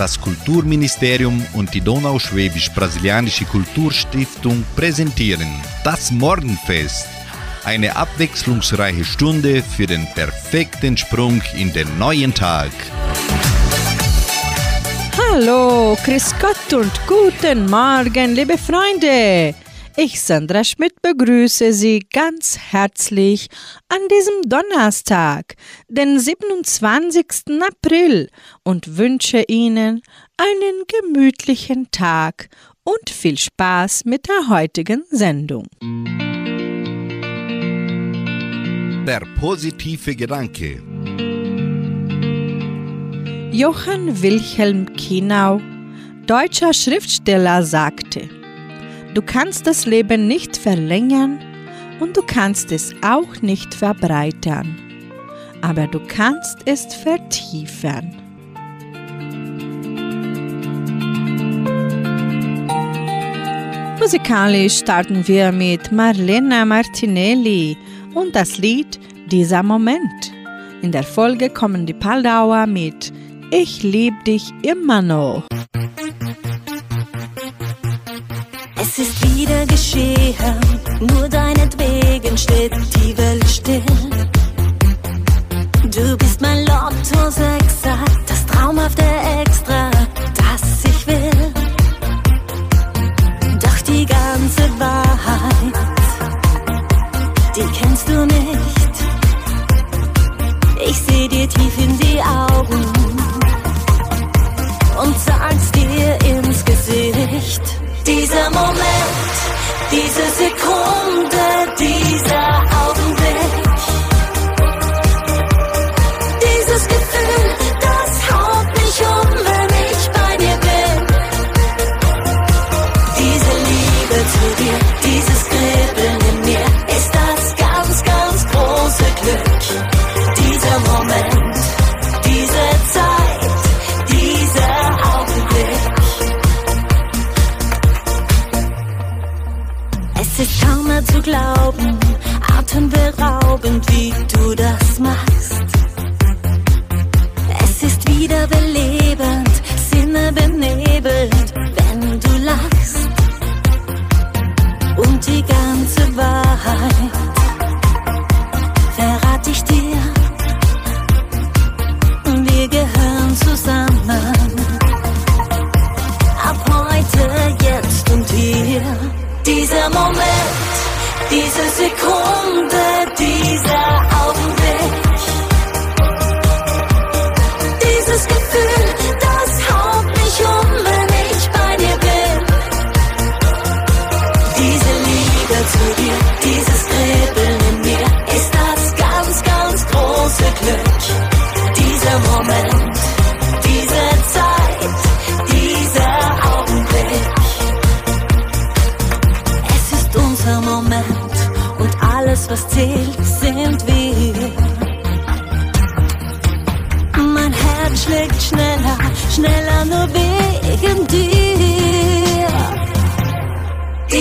Das Kulturministerium und die Donauschwäbisch-Brasilianische Kulturstiftung präsentieren das Morgenfest. Eine abwechslungsreiche Stunde für den perfekten Sprung in den neuen Tag. Hallo, Chris Gott und guten Morgen, liebe Freunde. Ich, Sandra Schmidt, begrüße Sie ganz herzlich an diesem Donnerstag, den 27. April und wünsche Ihnen einen gemütlichen Tag und viel Spaß mit der heutigen Sendung. Der positive Gedanke. Johann Wilhelm Kienau, deutscher Schriftsteller, sagte, Du kannst das Leben nicht verlängern und du kannst es auch nicht verbreitern, aber du kannst es vertiefen. Musikalisch starten wir mit Marlena Martinelli und das Lied Dieser Moment. In der Folge kommen die Paldauer mit Ich lieb dich immer noch. Wieder geschehen, nur deinetwegen steht die Welt still. Du bist mein Lotto Sechser, das traumhafte Extra, das ich will. Doch die ganze Wahrheit, die kennst du nicht. Ich seh dir tief in die Augen diese Sekunde,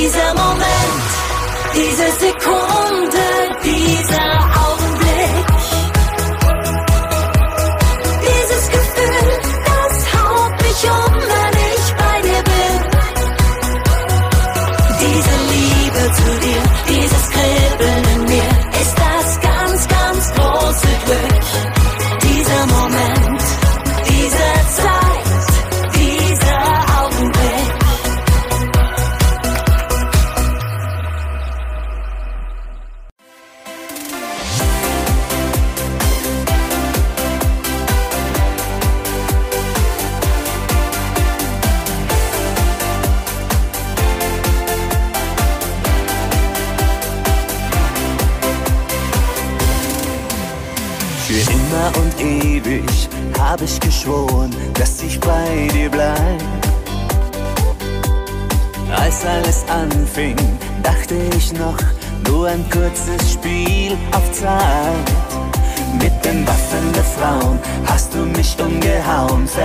Dieser Moment, diese Sekunde,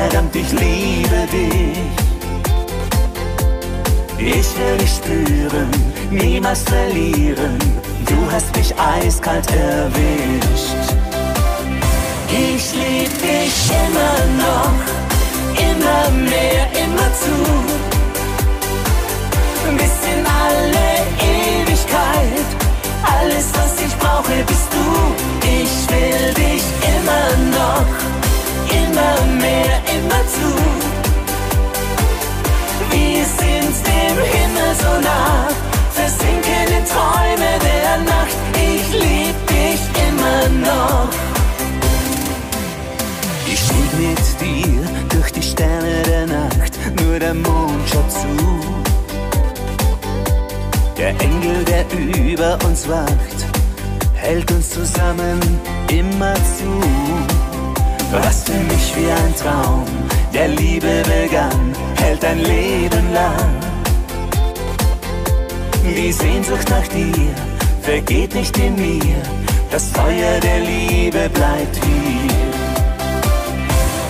verdammt, ich liebe dich. Ich will dich spüren, niemals verlieren. Du hast mich eiskalt erwischt. Ich lieb dich immer noch, immer mehr, immer zu. Bis in alle Ewigkeit, alles was ich brauche bist du. Ich will dich immer noch immer mehr, immer zu. Wir sind dem Himmel so nah, versinken in Träume der Nacht. Ich lieb dich immer noch. Ich stieg mit dir durch die Sterne der Nacht, nur der Mond schaut zu. Der Engel, der über uns wacht, hält uns zusammen immer zu. Was für mich wie ein Traum der Liebe begann, hält ein Leben lang. Die Sehnsucht nach dir vergeht nicht in mir, das Feuer der Liebe bleibt hier.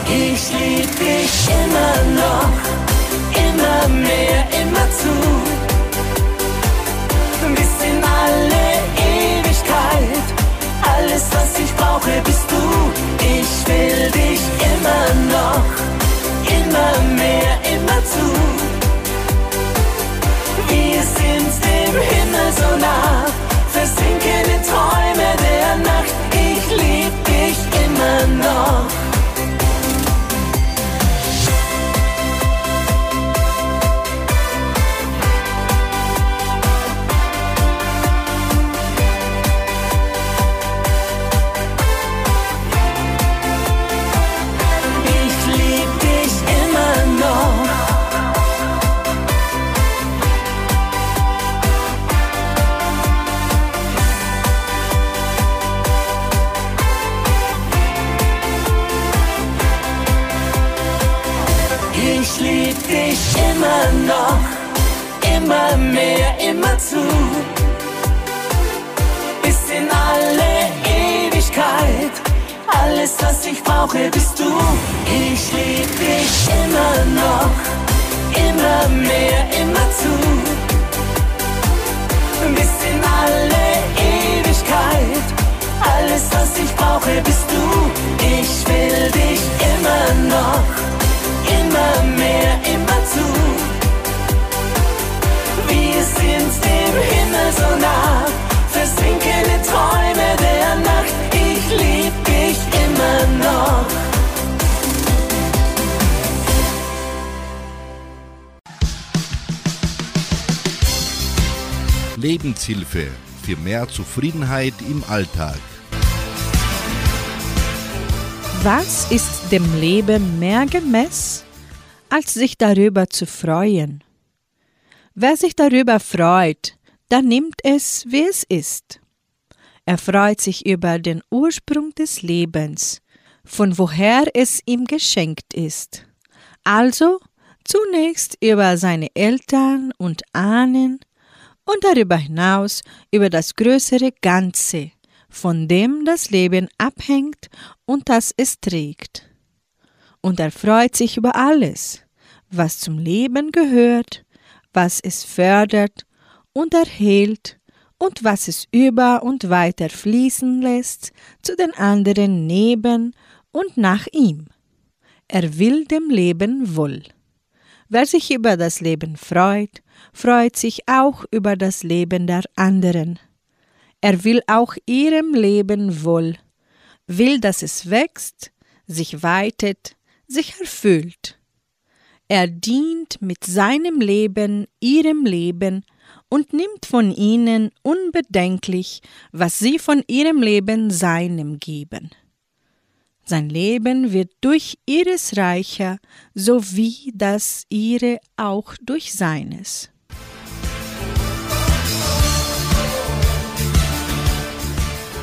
Ich lieb dich immer noch, immer mehr, immer zu. Bis in alle alles was ich brauche bist du. Ich will dich immer noch, immer mehr, immer zu. Wir sind dem Himmel so nah, versinken in Träume der Nacht. Ich lieb dich immer noch. Immer noch, immer mehr, immer zu. Bis in alle Ewigkeit, alles was ich brauche bist du. Ich lieb dich Lebenshilfe für mehr Zufriedenheit im Alltag. Was ist dem Leben mehr gemäß, als sich darüber zu freuen? Wer sich darüber freut, der nimmt es, wie es ist. Er freut sich über den Ursprung des Lebens, von woher es ihm geschenkt ist. Also zunächst über seine Eltern und Ahnen und darüber hinaus über das größere Ganze, von dem das Leben abhängt und das es trägt. Und er freut sich über alles, was zum Leben gehört, was es fördert und erhält und was es über und weiter fließen lässt zu den anderen neben und nach ihm. Er will dem Leben wohl. Wer sich über das Leben freut, freut sich auch über das Leben der anderen. Er will auch ihrem Leben wohl, will, dass es wächst, sich weitet, sich erfüllt. Er dient mit seinem Leben ihrem Leben und nimmt von ihnen unbedenklich, was sie von ihrem Leben seinem geben. Sein Leben wird durch ihres reicher, so wie das ihre auch durch seines.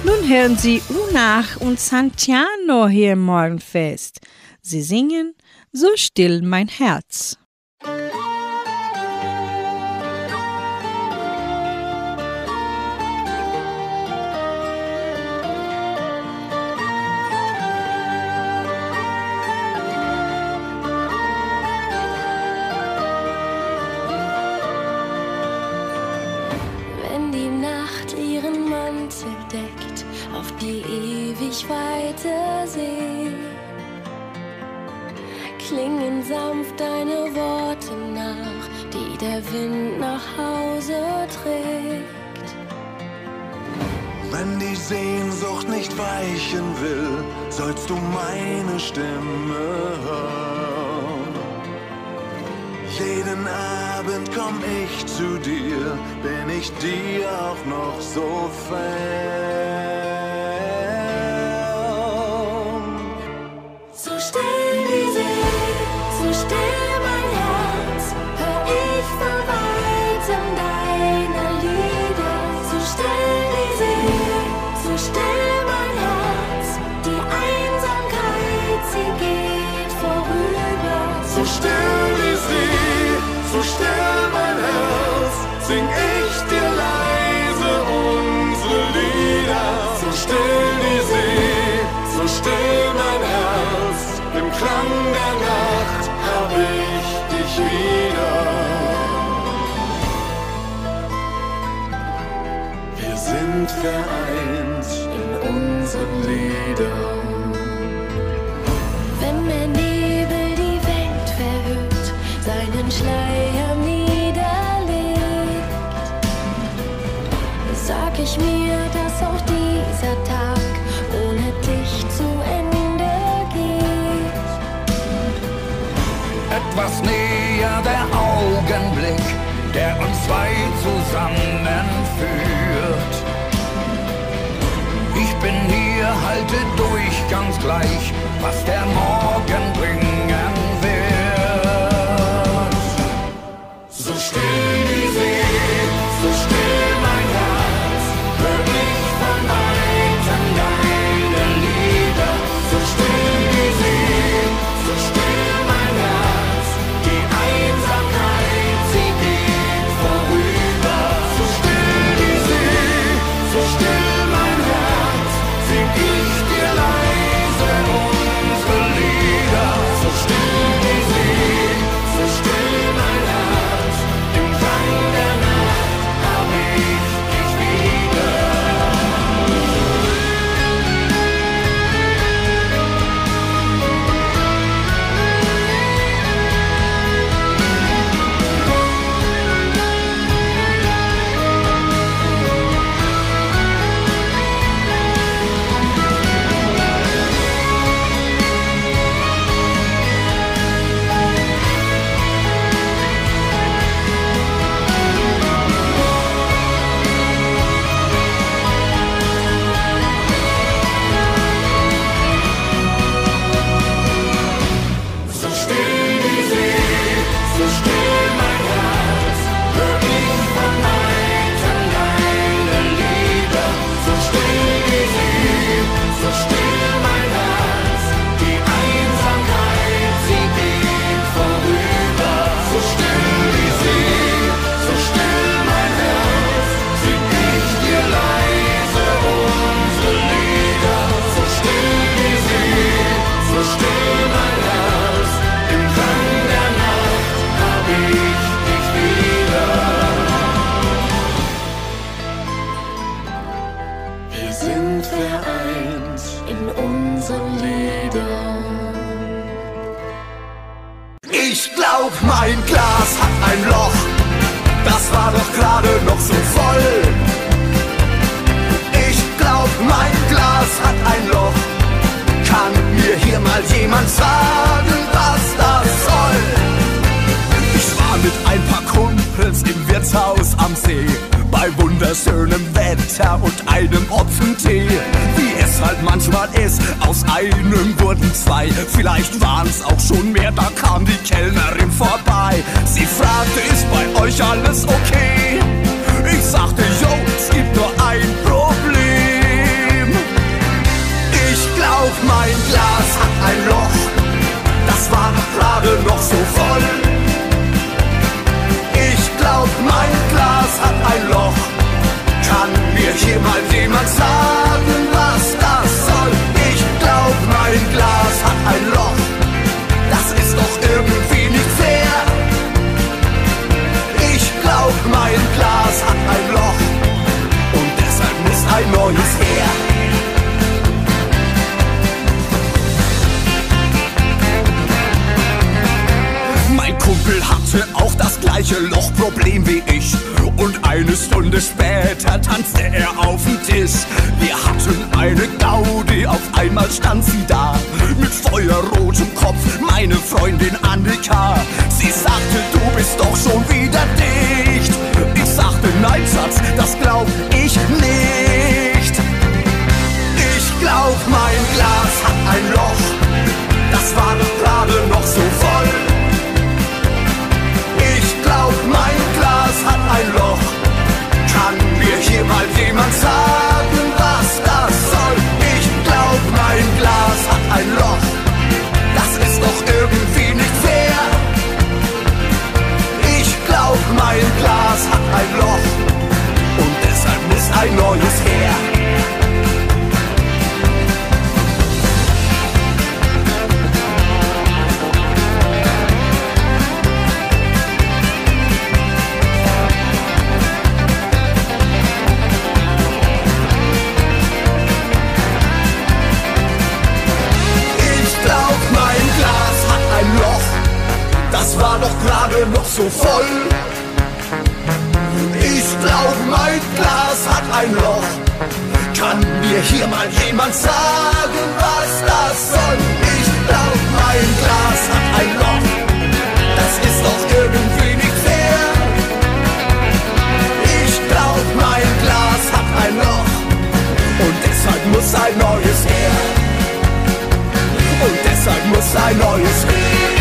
Nun hören Sie Unach und Santiano hier im Morgenfest. Sie singen So still mein Herz. Wind nach Hause trägt. Wenn die Sehnsucht nicht weichen will, sollst du meine Stimme hören. Jeden Abend komm ich zu dir, bin ich dir auch noch so fern. So still die See, so still. So still mein Herz, im Klang der Nacht hab ich dich wieder. Wir sind vereint in unseren Liedern. Wenn der Nebel die Welt verhüllt, seinen Schleier niederlegt, sag ich mir, etwas näher der Augenblick, der uns zwei zusammenführt. Ich bin hier, halte durch, ganz gleich, was der Morgen bringen wird. So still. Jemand sagen, was das soll? Ich glaub, mein Glas hat ein Loch. Das ist doch irgendwie nicht fair. Ich glaub, mein Glas hat ein Loch. Und deshalb muss ein neues her. Und deshalb muss ein neues her.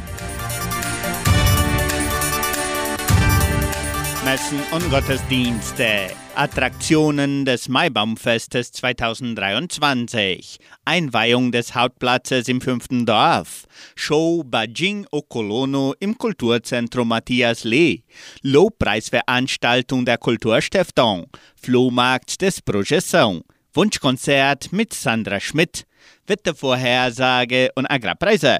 Messen und Gottesdienste. Attraktionen des Maibaumfestes 2023. Einweihung des Hauptplatzes im fünften Dorf. Show Bajing Okolono im Kulturzentrum Matthias Lee. Lobpreisveranstaltung der Kulturstiftung. Flohmarkt des Projeção. Wunschkonzert mit Sandra Schmidt. Wettervorhersage und Agrarpreise.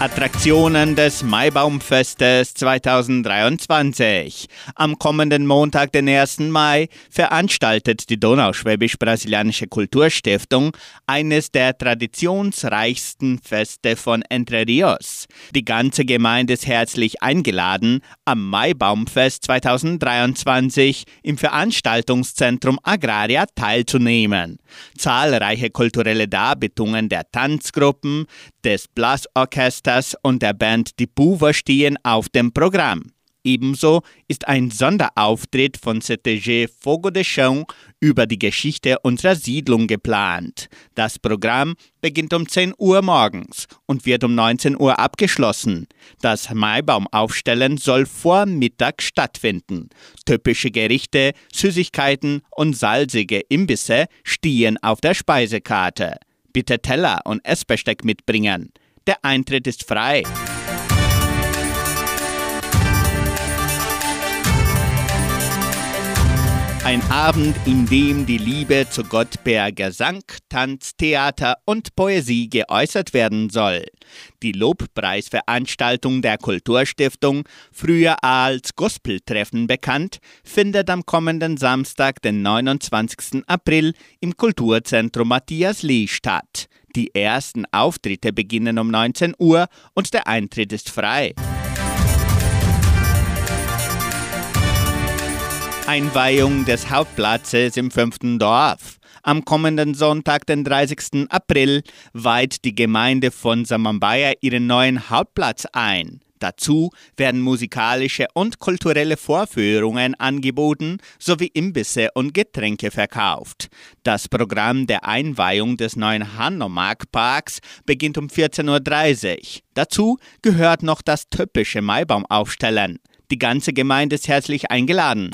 Attraktionen des Maibaumfestes 2023. Am kommenden Montag, den 1. Mai, veranstaltet die Donauschwäbisch-Brasilianische Kulturstiftung eines der traditionsreichsten Feste von Entre Rios. Die ganze Gemeinde ist herzlich eingeladen, am Maibaumfest 2023 im Veranstaltungszentrum Agraria teilzunehmen. Zahlreiche kulturelle Darbietungen der Tanzgruppen, des Blasorchesters und der Band Die Buwer stehen auf dem Programm. Ebenso ist ein Sonderauftritt von CTG Fogo de Chão über die Geschichte unserer Siedlung geplant. Das Programm beginnt um 10 Uhr morgens und wird um 19 Uhr abgeschlossen. Das Maibaumaufstellen soll vor Mittag stattfinden. Typische Gerichte, Süßigkeiten und salzige Imbisse stehen auf der Speisekarte. Bitte Teller und Essbesteck mitbringen. Der Eintritt ist frei. Ein Abend, in dem die Liebe zu Gott per Gesang, Tanz, Theater und Poesie geäußert werden soll. Die Lobpreisveranstaltung der Kulturstiftung, früher als Gospeltreffen bekannt, findet am kommenden Samstag, den 29. April, im Kulturzentrum Matthias Lee statt. Die ersten Auftritte beginnen um 19 Uhr und der Eintritt ist frei. Einweihung des Hauptplatzes im fünften Dorf. Am kommenden Sonntag, den 30. April, weiht die Gemeinde von Samambaya ihren neuen Hauptplatz ein. Dazu werden musikalische und kulturelle Vorführungen angeboten sowie Imbisse und Getränke verkauft. Das Programm der Einweihung des neuen Hanomag-Parks beginnt um 14.30 Uhr. Dazu gehört noch das typische Maibaumaufstellen. Die ganze Gemeinde ist herzlich eingeladen.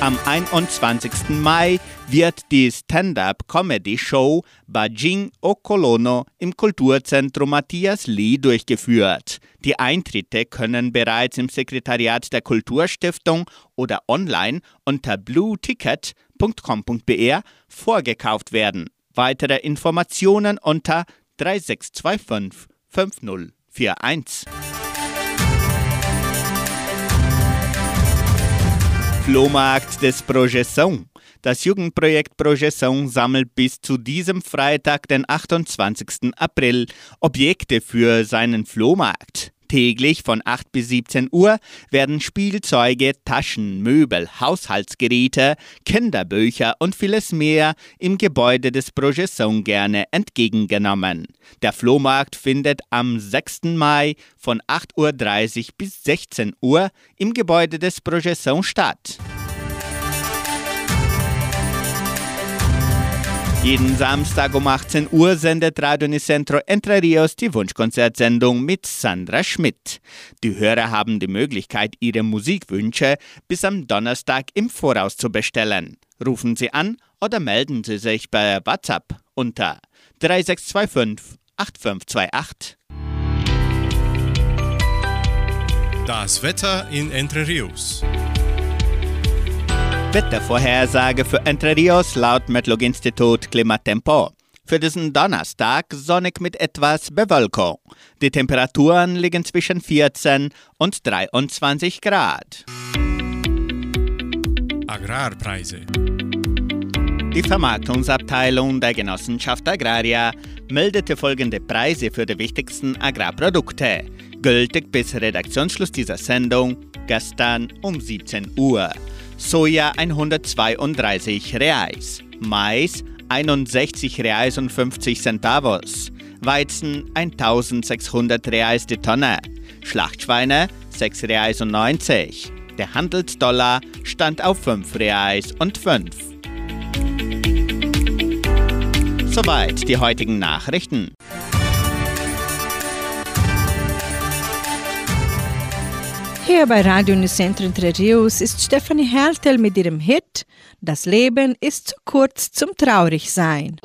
Am 21. Mai wird die Stand-up-Comedy-Show Bajing Okolono im Kulturzentrum Matthias Lee durchgeführt. Die Eintritte können bereits im Sekretariat der Kulturstiftung oder online unter blueticket.com.br vorgekauft werden. Weitere Informationen unter 3625 5041. Flohmarkt des Projeção. Das Jugendprojekt Projeção sammelt bis zu diesem Freitag, den 28. April, Objekte für seinen Flohmarkt. Täglich von 8 bis 17 Uhr werden Spielzeuge, Taschen, Möbel, Haushaltsgeräte, Kinderbücher und vieles mehr im Gebäude des Projeção gerne entgegengenommen. Der Flohmarkt findet am 6. Mai von 8.30 Uhr bis 16 Uhr im Gebäude des Projeção statt. Jeden Samstag um 18 Uhr sendet Radio Unicentro Entre Rios die Wunschkonzertsendung mit Sandra Schmidt. Die Hörer haben die Möglichkeit, ihre Musikwünsche bis am Donnerstag im Voraus zu bestellen. Rufen Sie an oder melden Sie sich bei WhatsApp unter 3625 8528. Das Wetter in Entre Rios. Wettervorhersage für Entre Rios laut Metlog-Institut Klimatempo. Für diesen Donnerstag sonnig mit etwas Bewölkung. Die Temperaturen liegen zwischen 14 und 23 Grad. Agrarpreise. Die Vermarktungsabteilung der Genossenschaft Agraria meldete folgende Preise für die wichtigsten Agrarprodukte, gültig bis Redaktionsschluss dieser Sendung gestern um 17 Uhr. Soja 132 Reais, Mais 61 Reais und 50 Centavos, Weizen 1600 Reais die Tonne, Schlachtschweine 6 Reais und 90. Der Handelsdollar stand auf 5 Reais und 5. Soweit die heutigen Nachrichten. Hier bei Radio Unicentro Entre Rios ist Stefanie Hertel mit ihrem Hit Das Leben ist zu kurz zum Traurigsein.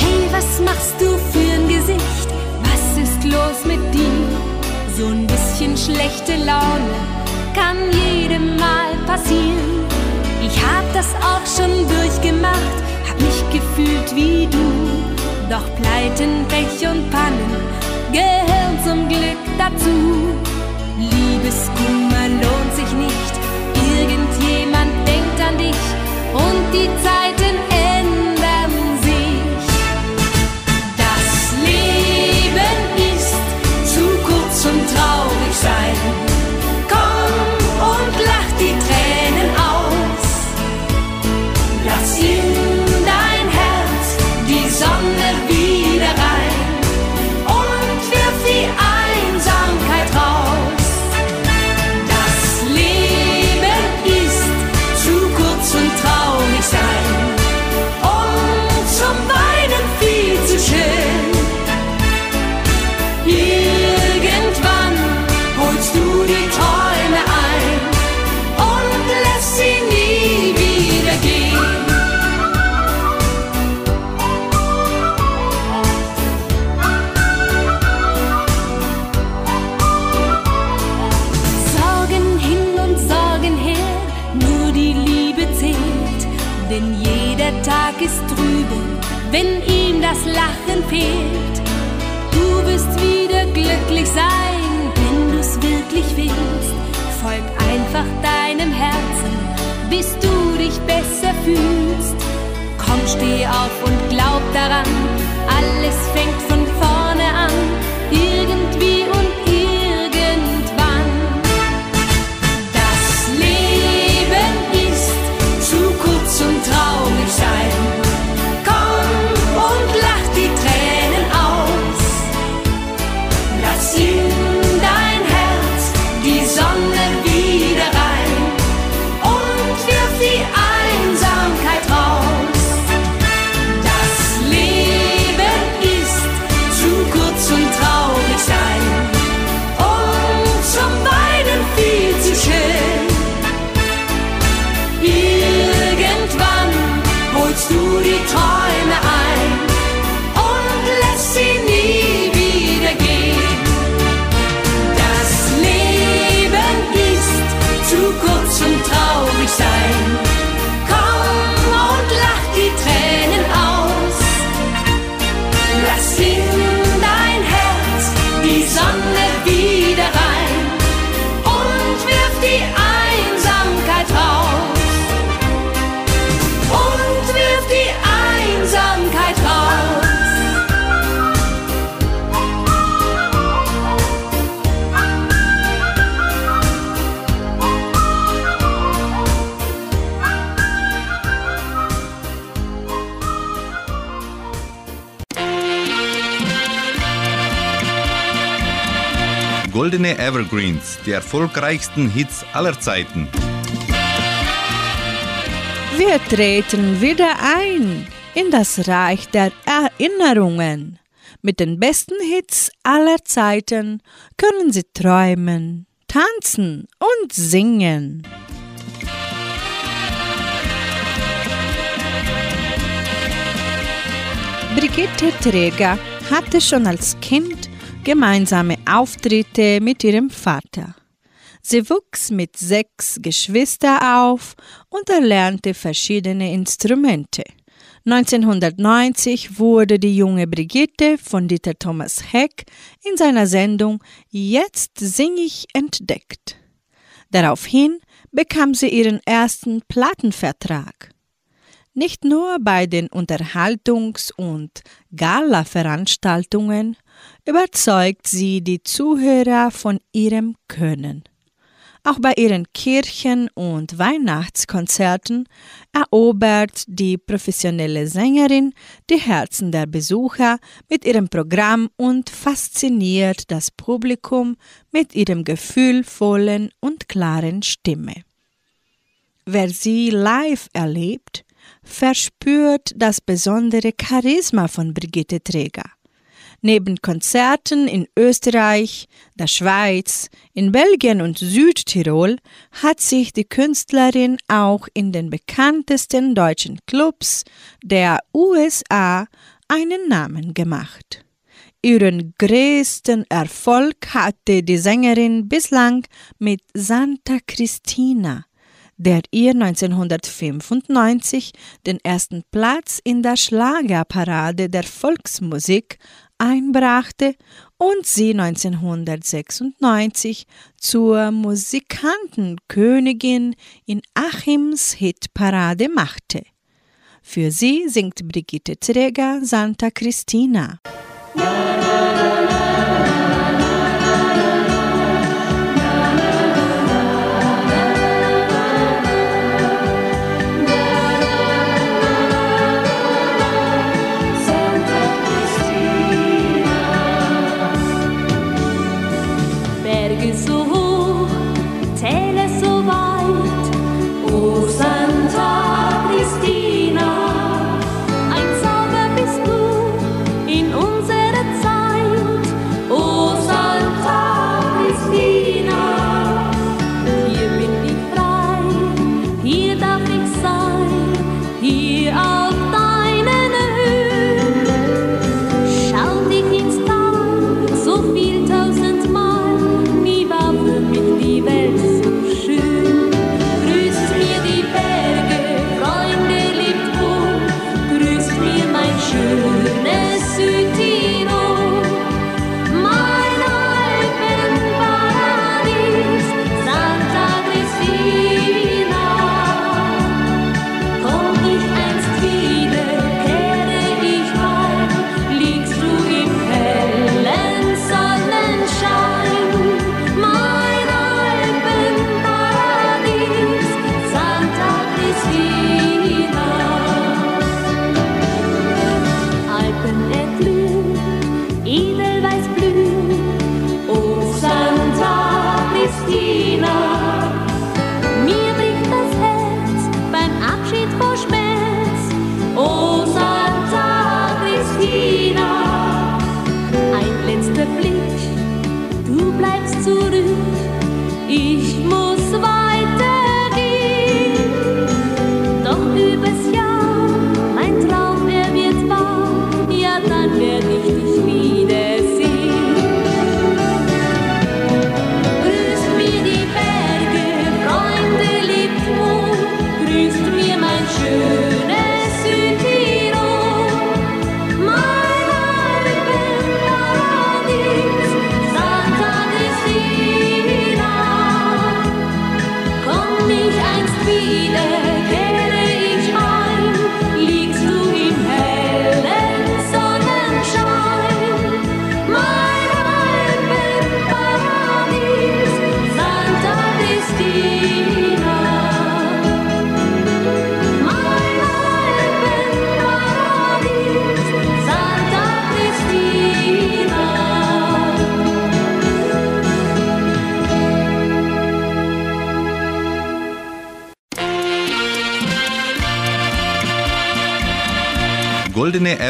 Hey, was machst du für ein Gesicht? Was ist los mit dir? So ein bisschen schlechte Laune kann jedem mal passieren. Hab das auch schon durchgemacht, hab mich gefühlt wie du. Doch Pleiten, Pech und Pannen gehören zum Glück dazu. Liebeskummer lohnt sich nicht, irgendjemand denkt an dich und die Zeiten fühlst. Komm, steh auf und glaub daran, alles fängt Evergreens, die erfolgreichsten Hits aller Zeiten. Wir treten wieder ein in das Reich der Erinnerungen. Mit den besten Hits aller Zeiten können Sie träumen, tanzen und singen. Brigitte Träger hatte schon als Kind gemeinsame Auftritte mit ihrem Vater. Sie wuchs mit sechs Geschwistern auf und erlernte verschiedene Instrumente. 1990 wurde die junge Brigitte von Dieter Thomas Heck in seiner Sendung Jetzt sing ich entdeckt. Daraufhin bekam sie ihren ersten Plattenvertrag. Nicht nur bei den Unterhaltungs- und Gala-Veranstaltungen überzeugt sie die Zuhörer von ihrem Können. Auch bei ihren Kirchen- und Weihnachtskonzerten erobert die professionelle Sängerin die Herzen der Besucher mit ihrem Programm und fasziniert das Publikum mit ihrem gefühlvollen und klaren Stimme. Wer sie live erlebt, verspürt das besondere Charisma von Brigitte Träger. Neben Konzerten in Österreich, der Schweiz, in Belgien und Südtirol hat sich die Künstlerin auch in den bekanntesten deutschen Clubs der USA einen Namen gemacht. Ihren größten Erfolg hatte die Sängerin bislang mit Santa Cristina, der ihr 1995 den ersten Platz in der Schlagerparade der Volksmusik einbrachte und sie 1996 zur Musikantenkönigin in Achims Hitparade machte. Für sie singt Brigitte Träger Santa Cristina. Berge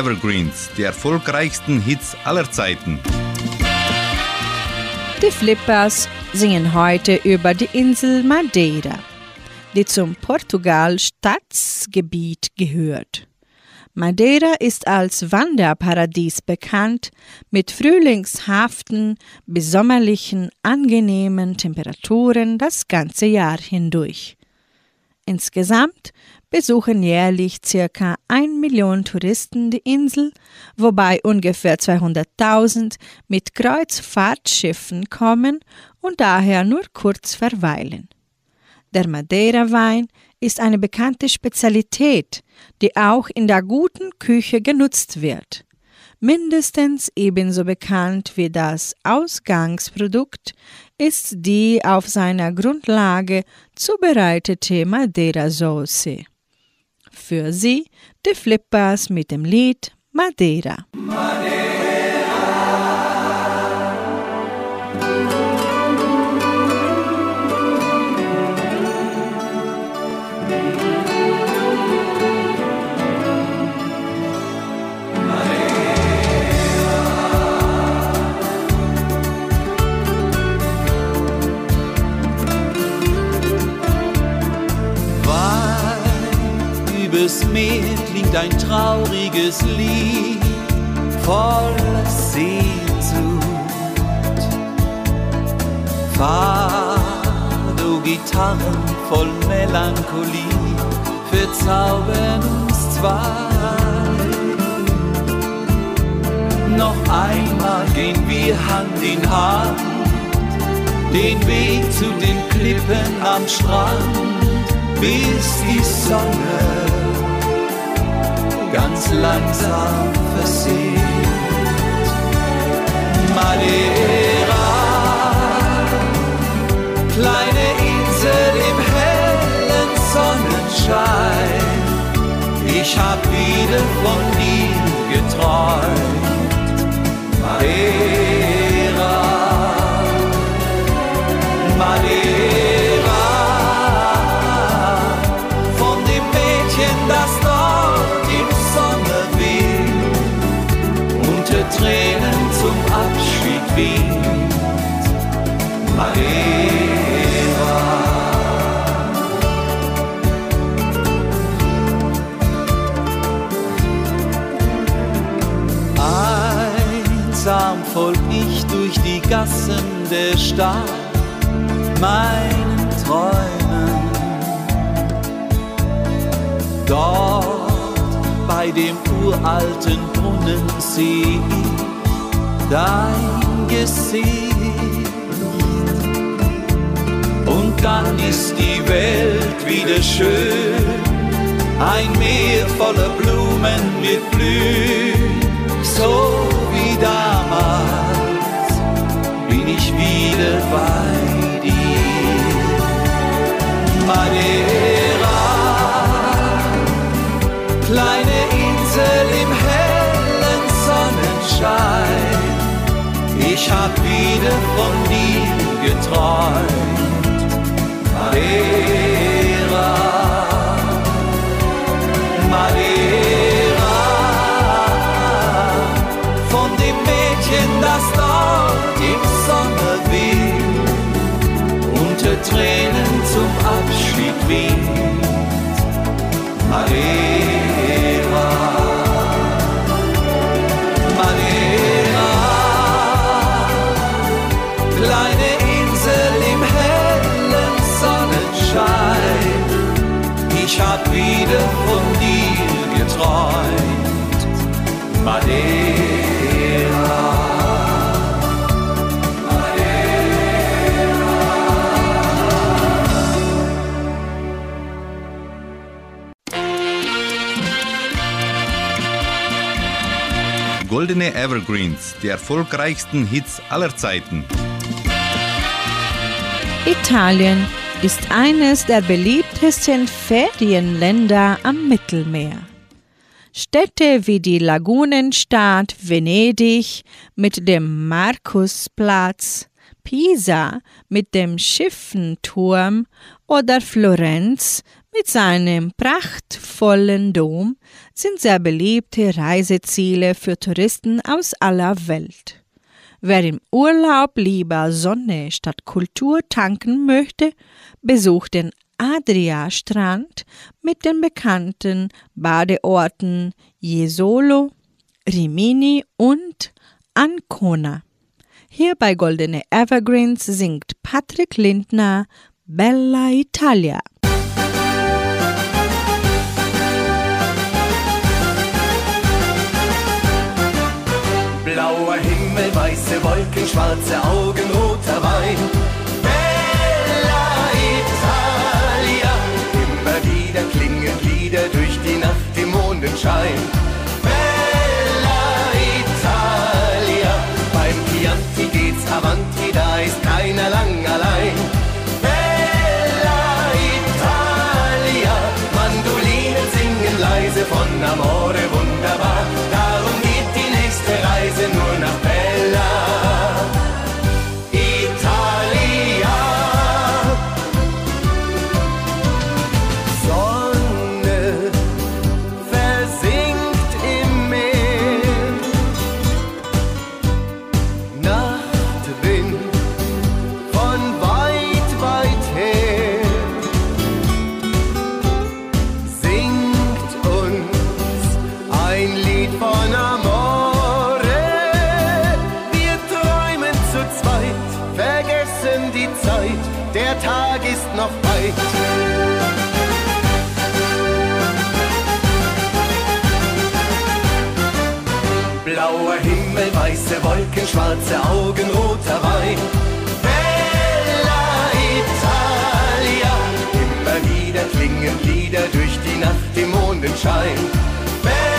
Evergreens, die erfolgreichsten Hits aller Zeiten. Die Flippers singen heute über die Insel Madeira, die zum Portugal-Staatsgebiet gehört. Madeira ist als Wanderparadies bekannt, mit frühlingshaften bis sommerlichen angenehmen Temperaturen das ganze Jahr hindurch. Insgesamt besuchen jährlich circa 1 Million Touristen die Insel, wobei ungefähr 200.000 mit Kreuzfahrtschiffen kommen und daher nur kurz verweilen. Der Madeira-Wein ist eine bekannte Spezialität, die auch in der guten Küche genutzt wird. Mindestens ebenso bekannt wie das Ausgangsprodukt ist die auf seiner Grundlage zubereitete Madeira-Sauce. Für Sie die Flippers mit dem Lied Madeira. Weit Meer klingt ein trauriges Lied voller Sehnsucht. Fado Gitarren voll Melancholie verzaubern uns zwei. Noch einmal gehen wir Hand in Hand den Weg zu den Klippen am Strand, bis die Sonne ganz langsam versinkt. Madeira, kleine Insel im hellen Sonnenschein, ich hab wieder von dir geträumt. Madeira, Gassen der Stadt meinen Träumen. Dort bei dem uralten Brunnen seh ich dein Gesicht. Und dann ist die Welt wieder schön, ein Meer voller Blumen wird blühen, so wie damals ich wieder bei dir. Madeira, kleine Insel im hellen Sonnenschein, ich hab wieder von dir geträumt. Madeira, Madeira, Madeira, Madeira, kleine Insel im hellen Sonnenschein, ich hab wieder von dir geträumt. Madeira. Goldene Evergreens, die erfolgreichsten Hits aller Zeiten. Italien ist eines der beliebtesten Ferienländer am Mittelmeer. Städte wie die Lagunenstadt Venedig mit dem Markusplatz, Pisa mit dem Schiffenturm oder Florenz Mit seinem prachtvollen Dom sind sehr beliebte Reiseziele für Touristen aus aller Welt. Wer im Urlaub lieber Sonne statt Kultur tanken möchte, besucht den Adria-Strand mit den bekannten Badeorten Jesolo, Rimini und Ancona. Hier bei Goldene Evergreens singt Patrick Lindner Bella Italia. Weiße Wolken, schwarze Augen, roter Wein. Bella Italia, immer wieder klingen Lieder durch die Nacht im Mondenschein. Himmel, weiße Wolken, schwarze Augen, roter Wein. Bella Italia, immer wieder klingen Lieder durch die Nacht im Mondenschein. Bella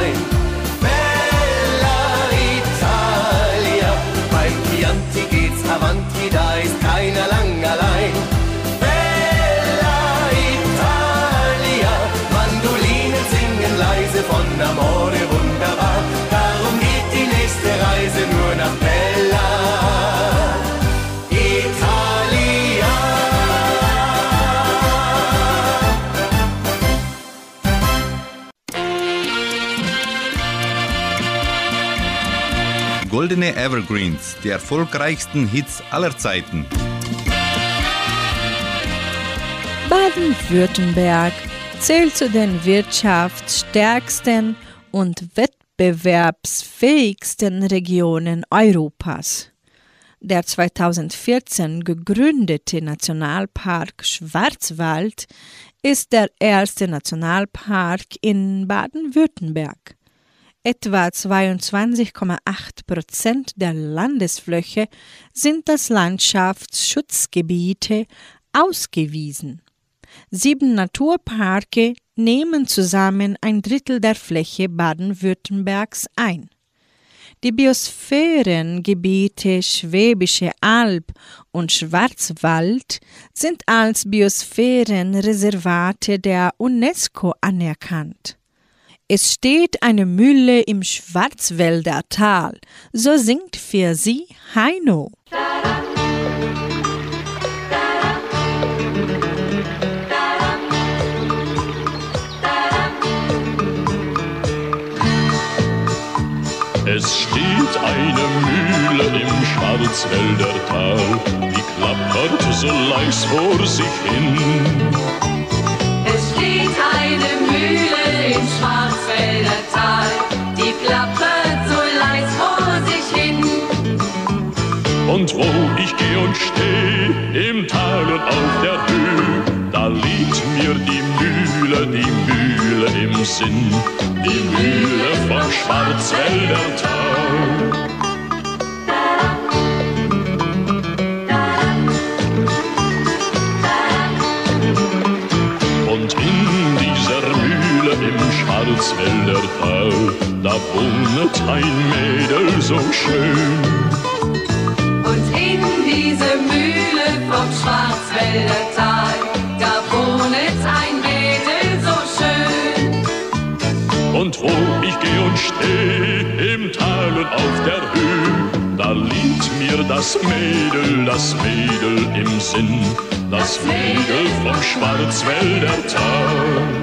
Mondenschein. Goldene Evergreens, die erfolgreichsten Hits aller Zeiten. Baden-Württemberg zählt zu den wirtschaftsstärksten und wettbewerbsfähigsten Regionen Europas. Der 2014 gegründete Nationalpark Schwarzwald ist der erste Nationalpark in Baden-Württemberg. Etwa 22,8 Prozent der Landesfläche sind als Landschaftsschutzgebiete ausgewiesen. Sieben Naturparke nehmen zusammen ein Drittel der Fläche Baden-Württembergs ein. Die Biosphärengebiete Schwäbische Alb und Schwarzwald sind als Biosphärenreservate der UNESCO anerkannt. Es steht eine Mühle im Schwarzwälder Tal, so singt für sie Heino. Es steht eine Mühle im Schwarzwälder Tal, die klappert so leis vor sich hin. Es steht eine Mühle im Schwarzwälder Und wo ich geh und steh, im Tal und auf der Höhe, da liegt mir die Mühle, die Mühle im Sinn, die Mühle vom Schwarzwälder Tal. Und in dieser Mühle im Schwarzwälder Tal, da wohnet ein Mädel so schön. Diese Mühle vom Schwarzwälder Tal, da wohnet ein Mädel so schön. Und wo ich geh und steh, im Tal und auf der Höhe, da liegt mir das Mädel, das Mädel im Sinn, das Mädel vom Schwarzwälder Tal.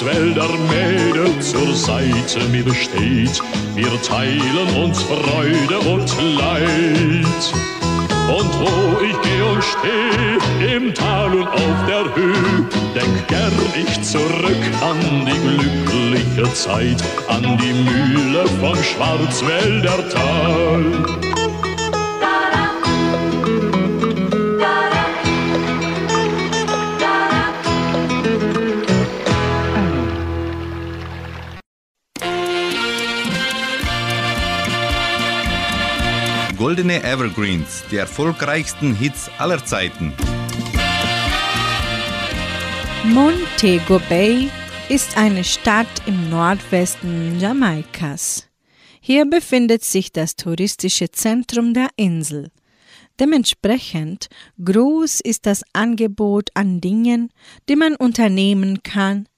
Schwarzwälder Mädel zur Seite mir steht, wir teilen uns Freude und Leid. Und wo ich geh und steh, im Tal und auf der Höhe, denk gern ich zurück an die glückliche Zeit, an die Mühle vom Schwarzwälder Tal. Evergreens, die erfolgreichsten Hits aller Zeiten. Montego Bay ist eine Stadt im Nordwesten Jamaikas. Hier befindet sich das touristische Zentrum der Insel. Dementsprechend groß ist das Angebot an Dingen, die man unternehmen kann,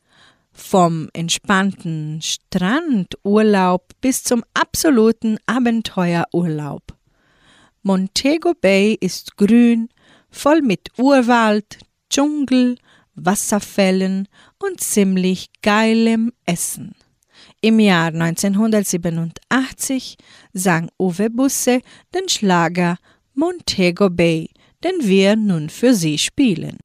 vom entspannten Strandurlaub bis zum absoluten Abenteuerurlaub. Montego Bay ist grün, voll mit Urwald, Dschungel, Wasserfällen und ziemlich geilem Essen. Im Jahr 1987 sang Uwe Busse den Schlager Montego Bay, den wir nun für Sie spielen.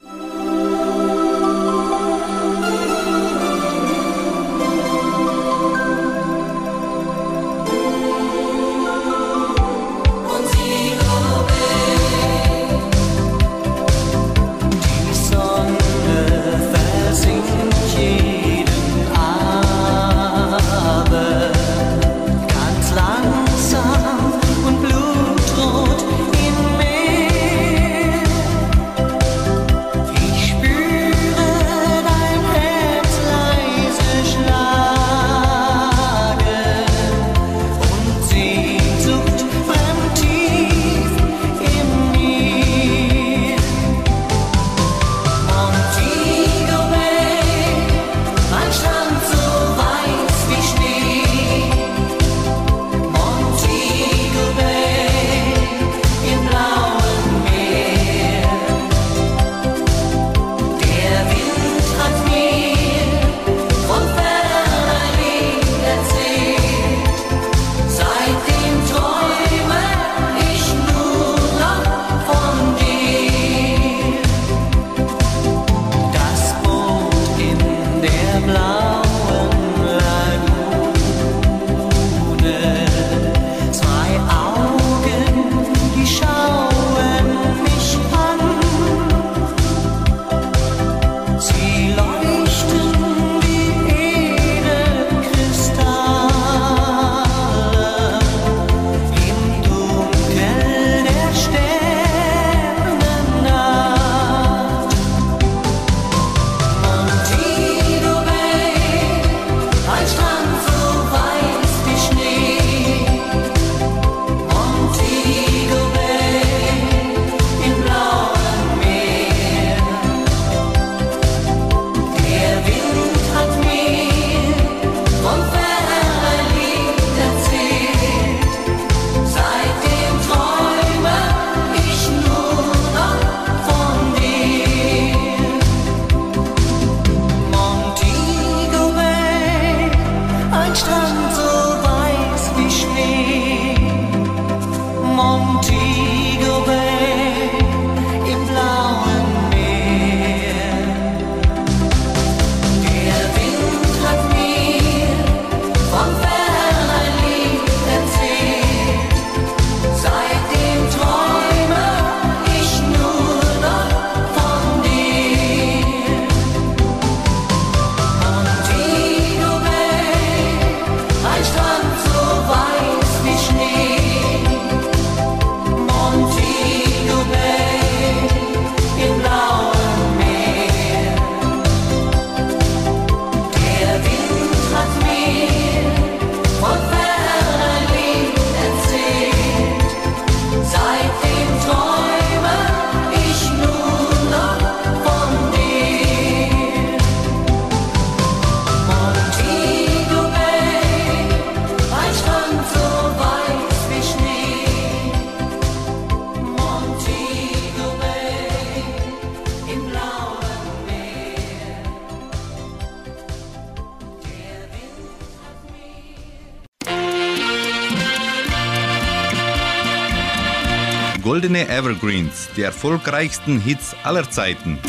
Evergreens, die erfolgreichsten Hits aller Zeiten.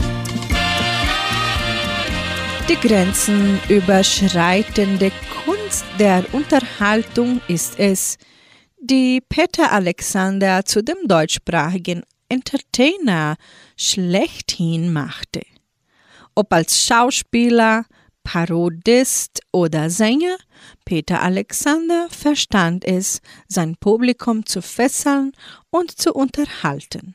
Die Grenzen überschreitende Kunst der Unterhaltung ist es, die Peter Alexander zu dem deutschsprachigen Entertainer schlechthin machte. Ob als Schauspieler, Parodist oder Sänger, Peter Alexander verstand es, sein Publikum zu fesseln und zu unterhalten.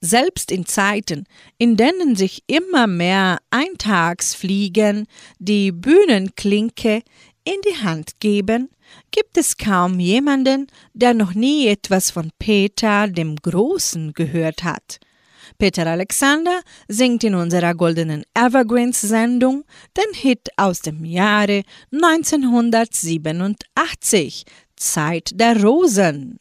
Selbst in Zeiten, in denen sich immer mehr Eintagsfliegen die Bühnenklinke in die Hand geben, gibt es kaum jemanden, der noch nie etwas von Peter dem Großen gehört hat. Peter Alexander singt in unserer goldenen Evergreens-Sendung den Hit aus dem Jahre 1987, Zeit der Rosen.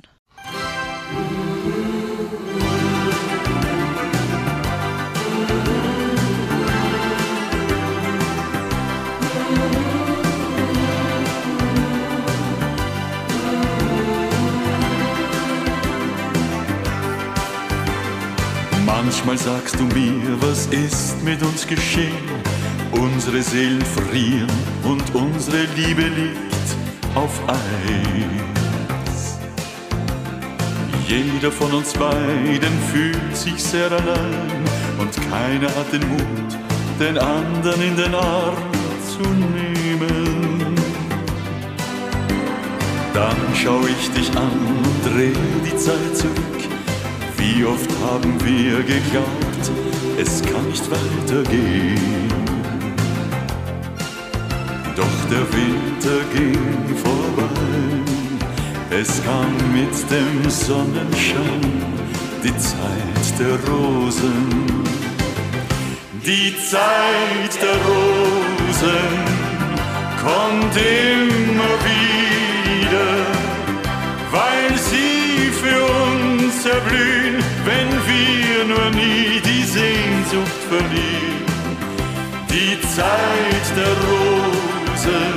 Manchmal sagst du mir, was ist mit uns geschehen? Unsere Seelen frieren und unsere Liebe liegt auf Eis. Jeder von uns beiden fühlt sich sehr allein und keiner hat den Mut, den anderen in den Arm zu nehmen. Dann schau ich dich an und dreh die Zeit zurück. Wie oft haben wir geglaubt, es kann nicht weitergehen. Doch der Winter ging vorbei, es kam mit dem Sonnenschein die Zeit der Rosen. Die Zeit der Rosen kommt immer wieder, weil sie für uns erblühen, wenn wir nur nie die Sehnsucht verlieren. Die Zeit der Rosen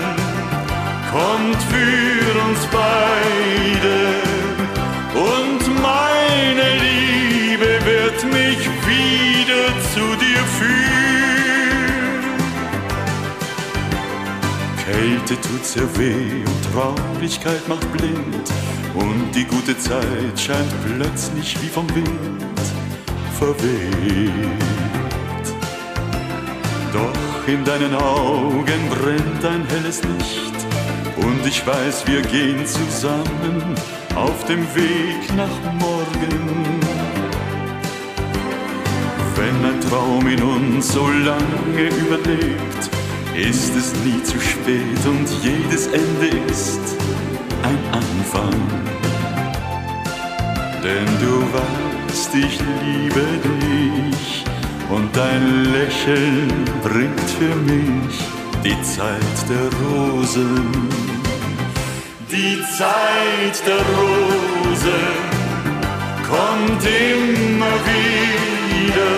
kommt für uns beide und meine Liebe wird mich wieder zu dir führen. Kälte tut sehr weh und Traurigkeit macht blind und die gute Zeit scheint plötzlich wie vom Wind verweht. Doch in deinen Augen brennt ein helles Licht und ich weiß, wir gehen zusammen auf dem Weg nach morgen. Wenn ein Traum in uns so lange überlebt, ist es nie zu spät und jedes Ende ist ein Anfang. Denn du weißt, ich liebe dich und dein Lächeln bringt für mich die Zeit der Rosen. Die Zeit der Rosen kommt immer wieder,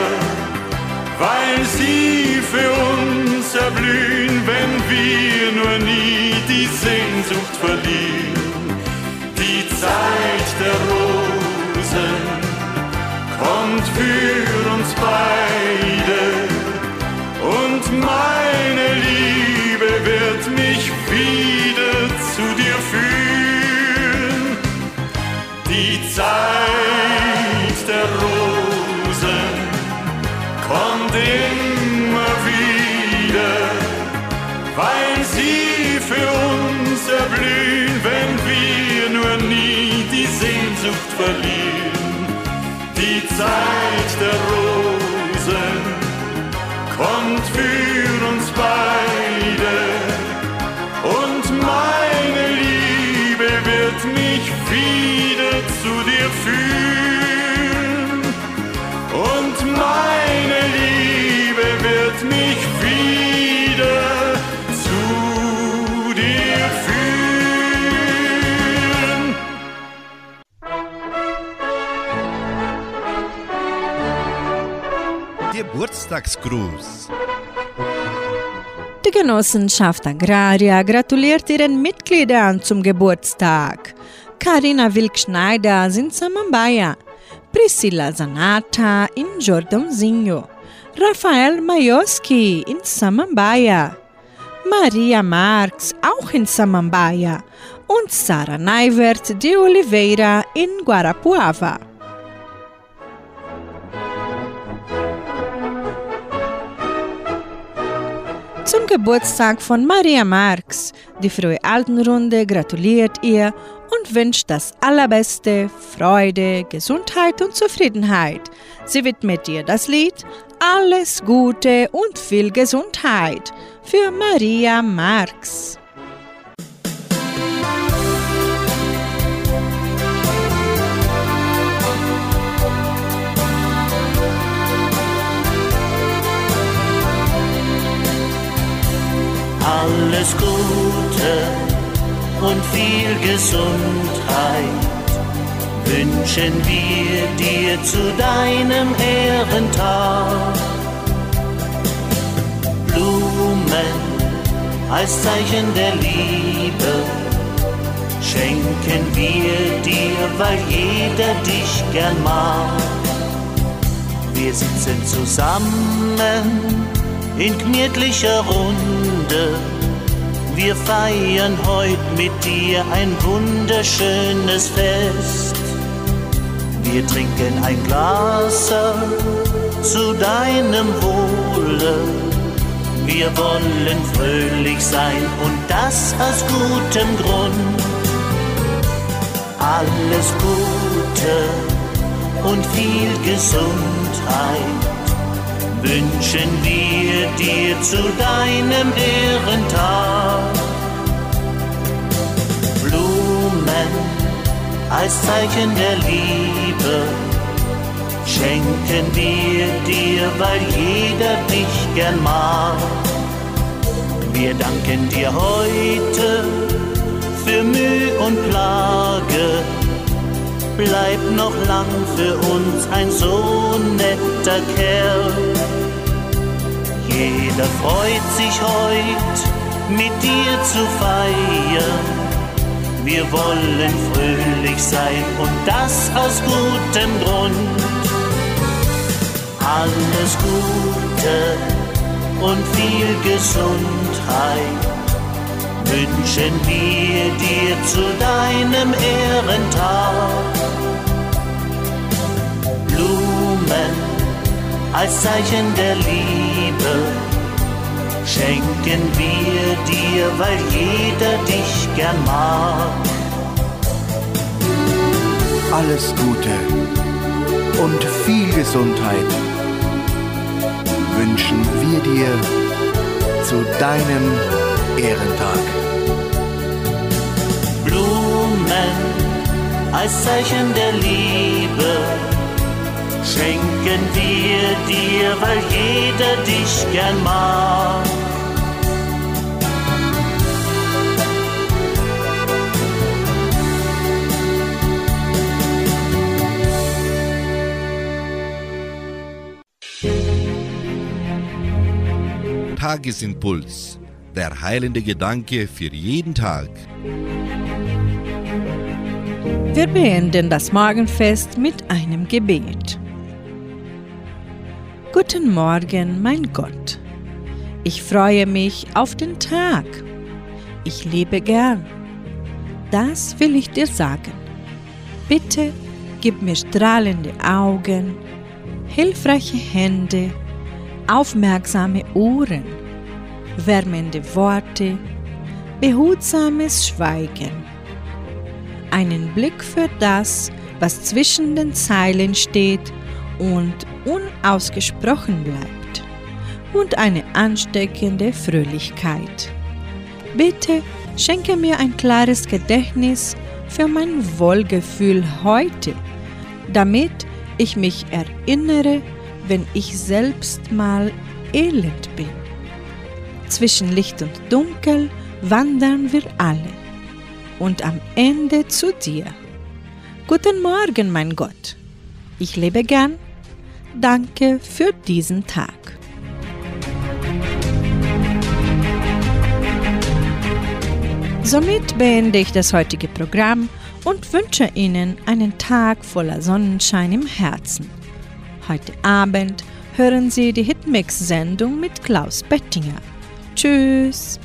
weil sie für uns erblühen, wenn wir nur nie die Sehnsucht verlieren. Zeit der Rosen kommt für uns beide und meine Liebe. Sehnsucht Geburtstagsgruß. Die Genossenschaft Agraria gratuliert ihren Mitgliedern zum Geburtstag. Karina Wilk-Schneider in Samambaia, Priscilla Zanata in Jordãozinho, Rafael Majowski in Samambaia, Maria Marx auch in Samambaia und Sara Neivert de Oliveira in Guarapuava. Zum Geburtstag von Maria Marx. Die frühe Altenrunde gratuliert ihr und wünscht das Allerbeste, Freude, Gesundheit und Zufriedenheit. Sie widmet ihr das Lied Alles Gute und viel Gesundheit für Maria Marx. Alles Gute und viel Gesundheit wünschen wir dir zu deinem Ehrentag. Blumen als Zeichen der Liebe schenken wir dir, weil jeder dich gern mag. Wir sitzen zusammen in gemütlicher Runde. Wir feiern heute mit dir ein wunderschönes Fest. Wir trinken ein Glas zu deinem Wohle. Wir wollen fröhlich sein und das aus gutem Grund. Alles Gute und viel Gesundheit wünschen wir dir zu deinem Ehrentag. Blumen als Zeichen der Liebe schenken wir dir, weil jeder dich gern mag. Wir danken dir heute für Mühe und Plage. Bleib noch lang für uns ein so netter Kerl. Jeder freut sich heut, mit dir zu feiern. Wir wollen fröhlich sein und das aus gutem Grund. Alles Gute und viel Gesundheit wünschen wir dir zu deinem Ehrentag. Als Zeichen der Liebe schenken wir dir, weil jeder dich gern mag. Alles Gute und viel Gesundheit wünschen wir dir zu deinem Ehrentag. Blumen als Zeichen der Liebe schenken wir dir, weil jeder dich gern mag. Tagesimpuls. Der heilende Gedanke für jeden Tag. Wir beenden das Morgenfest mit einem Gebet. Guten Morgen, mein Gott. Ich freue mich auf den Tag. Ich lebe gern. Das will ich dir sagen. Bitte gib mir strahlende Augen, hilfreiche Hände, aufmerksame Ohren, wärmende Worte, behutsames Schweigen, einen Blick für das, was zwischen den Zeilen steht und unausgesprochen bleibt, und eine ansteckende Fröhlichkeit. Bitte schenke mir ein klares Gedächtnis für mein Wohlgefühl heute, damit ich mich erinnere, wenn ich selbst mal elend bin. Zwischen Licht und Dunkel wandern wir alle und am Ende zu dir. Guten Morgen, mein Gott. Ich lebe gern. Danke für diesen Tag. Somit beende ich das heutige Programm und wünsche Ihnen einen Tag voller Sonnenschein im Herzen. Heute Abend hören Sie die Hitmix-Sendung mit Klaus Bettinger. Tschüss!